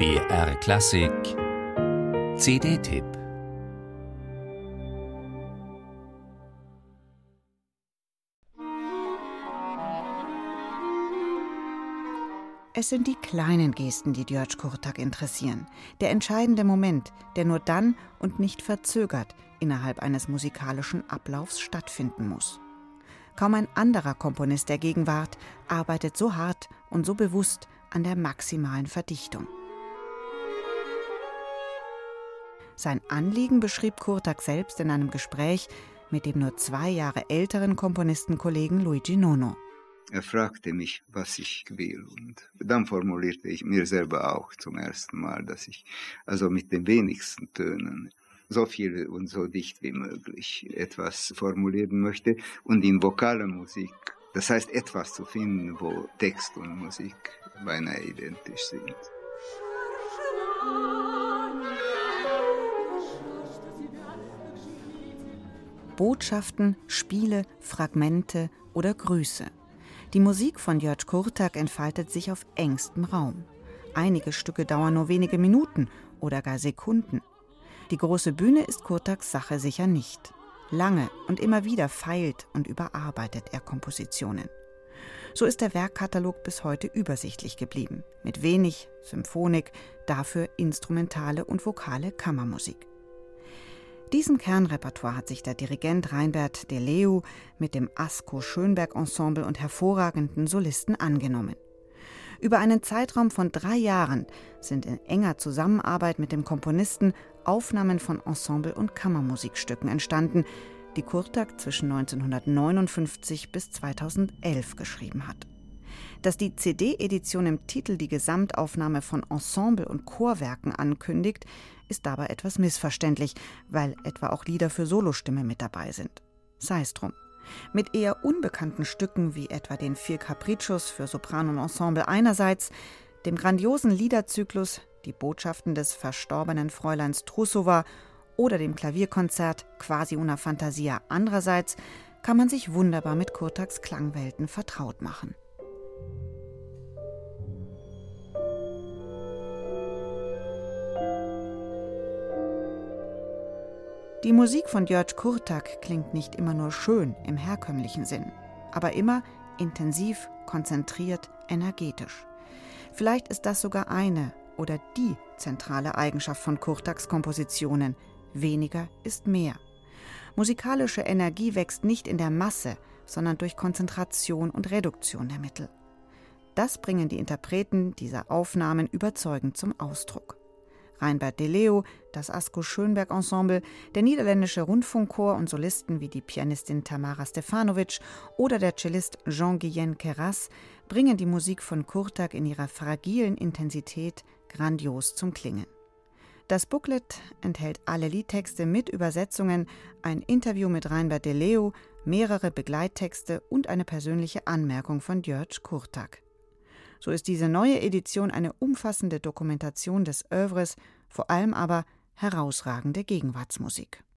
BR Klassik CD-Tipp Es sind die kleinen Gesten, die Djörg Kurtak interessieren. Der entscheidende Moment, der nur dann und nicht verzögert innerhalb eines musikalischen Ablaufs stattfinden muss. Kaum ein anderer Komponist der Gegenwart arbeitet so hart und so bewusst an der maximalen Verdichtung. Sein Anliegen beschrieb Kurtak selbst in einem Gespräch mit dem nur zwei Jahre älteren Komponistenkollegen Luigi Nono. Er fragte mich, was ich will. Und dann formulierte ich mir selber auch zum ersten Mal, dass ich also mit den wenigsten Tönen so viel und so dicht wie möglich etwas formulieren möchte. Und in vokaler Musik, das heißt etwas zu finden, wo Text und Musik beinahe identisch sind. Botschaften, Spiele, Fragmente oder Grüße. Die Musik von Jörg Kurtak entfaltet sich auf engstem Raum. Einige Stücke dauern nur wenige Minuten oder gar Sekunden. Die große Bühne ist Kurtaks Sache sicher nicht. Lange und immer wieder feilt und überarbeitet er Kompositionen. So ist der Werkkatalog bis heute übersichtlich geblieben, mit wenig Symphonik, dafür instrumentale und vokale Kammermusik. Diesem Kernrepertoire hat sich der Dirigent Reinbert de Leu mit dem Asko Schönberg Ensemble und hervorragenden Solisten angenommen. Über einen Zeitraum von drei Jahren sind in enger Zusammenarbeit mit dem Komponisten Aufnahmen von Ensemble- und Kammermusikstücken entstanden, die Kurtak zwischen 1959 bis 2011 geschrieben hat. Dass die CD-Edition im Titel die Gesamtaufnahme von Ensemble- und Chorwerken ankündigt, ist dabei etwas missverständlich, weil etwa auch Lieder für Solostimme mit dabei sind. Sei es drum. Mit eher unbekannten Stücken wie etwa den Vier Capriccios für Sopran und Ensemble einerseits, dem grandiosen Liederzyklus Die Botschaften des verstorbenen Fräuleins Trusova oder dem Klavierkonzert Quasi una Fantasia andererseits kann man sich wunderbar mit Kurtaks Klangwelten vertraut machen. Die Musik von Djörg Kurtak klingt nicht immer nur schön im herkömmlichen Sinn, aber immer intensiv, konzentriert, energetisch. Vielleicht ist das sogar eine oder die zentrale Eigenschaft von Kurtaks Kompositionen. Weniger ist mehr. Musikalische Energie wächst nicht in der Masse, sondern durch Konzentration und Reduktion der Mittel. Das bringen die Interpreten dieser Aufnahmen überzeugend zum Ausdruck. Reinbert de Leo, das Asko Schönberg Ensemble, der niederländische Rundfunkchor und Solisten wie die Pianistin Tamara Stefanovic oder der Cellist Jean-Guyen Keras bringen die Musik von Kurtak in ihrer fragilen Intensität grandios zum Klingen. Das Booklet enthält alle Liedtexte mit Übersetzungen, ein Interview mit Reinbert de Leo, mehrere Begleittexte und eine persönliche Anmerkung von Djörg Kurtak. So ist diese neue Edition eine umfassende Dokumentation des Övres, vor allem aber herausragende Gegenwartsmusik.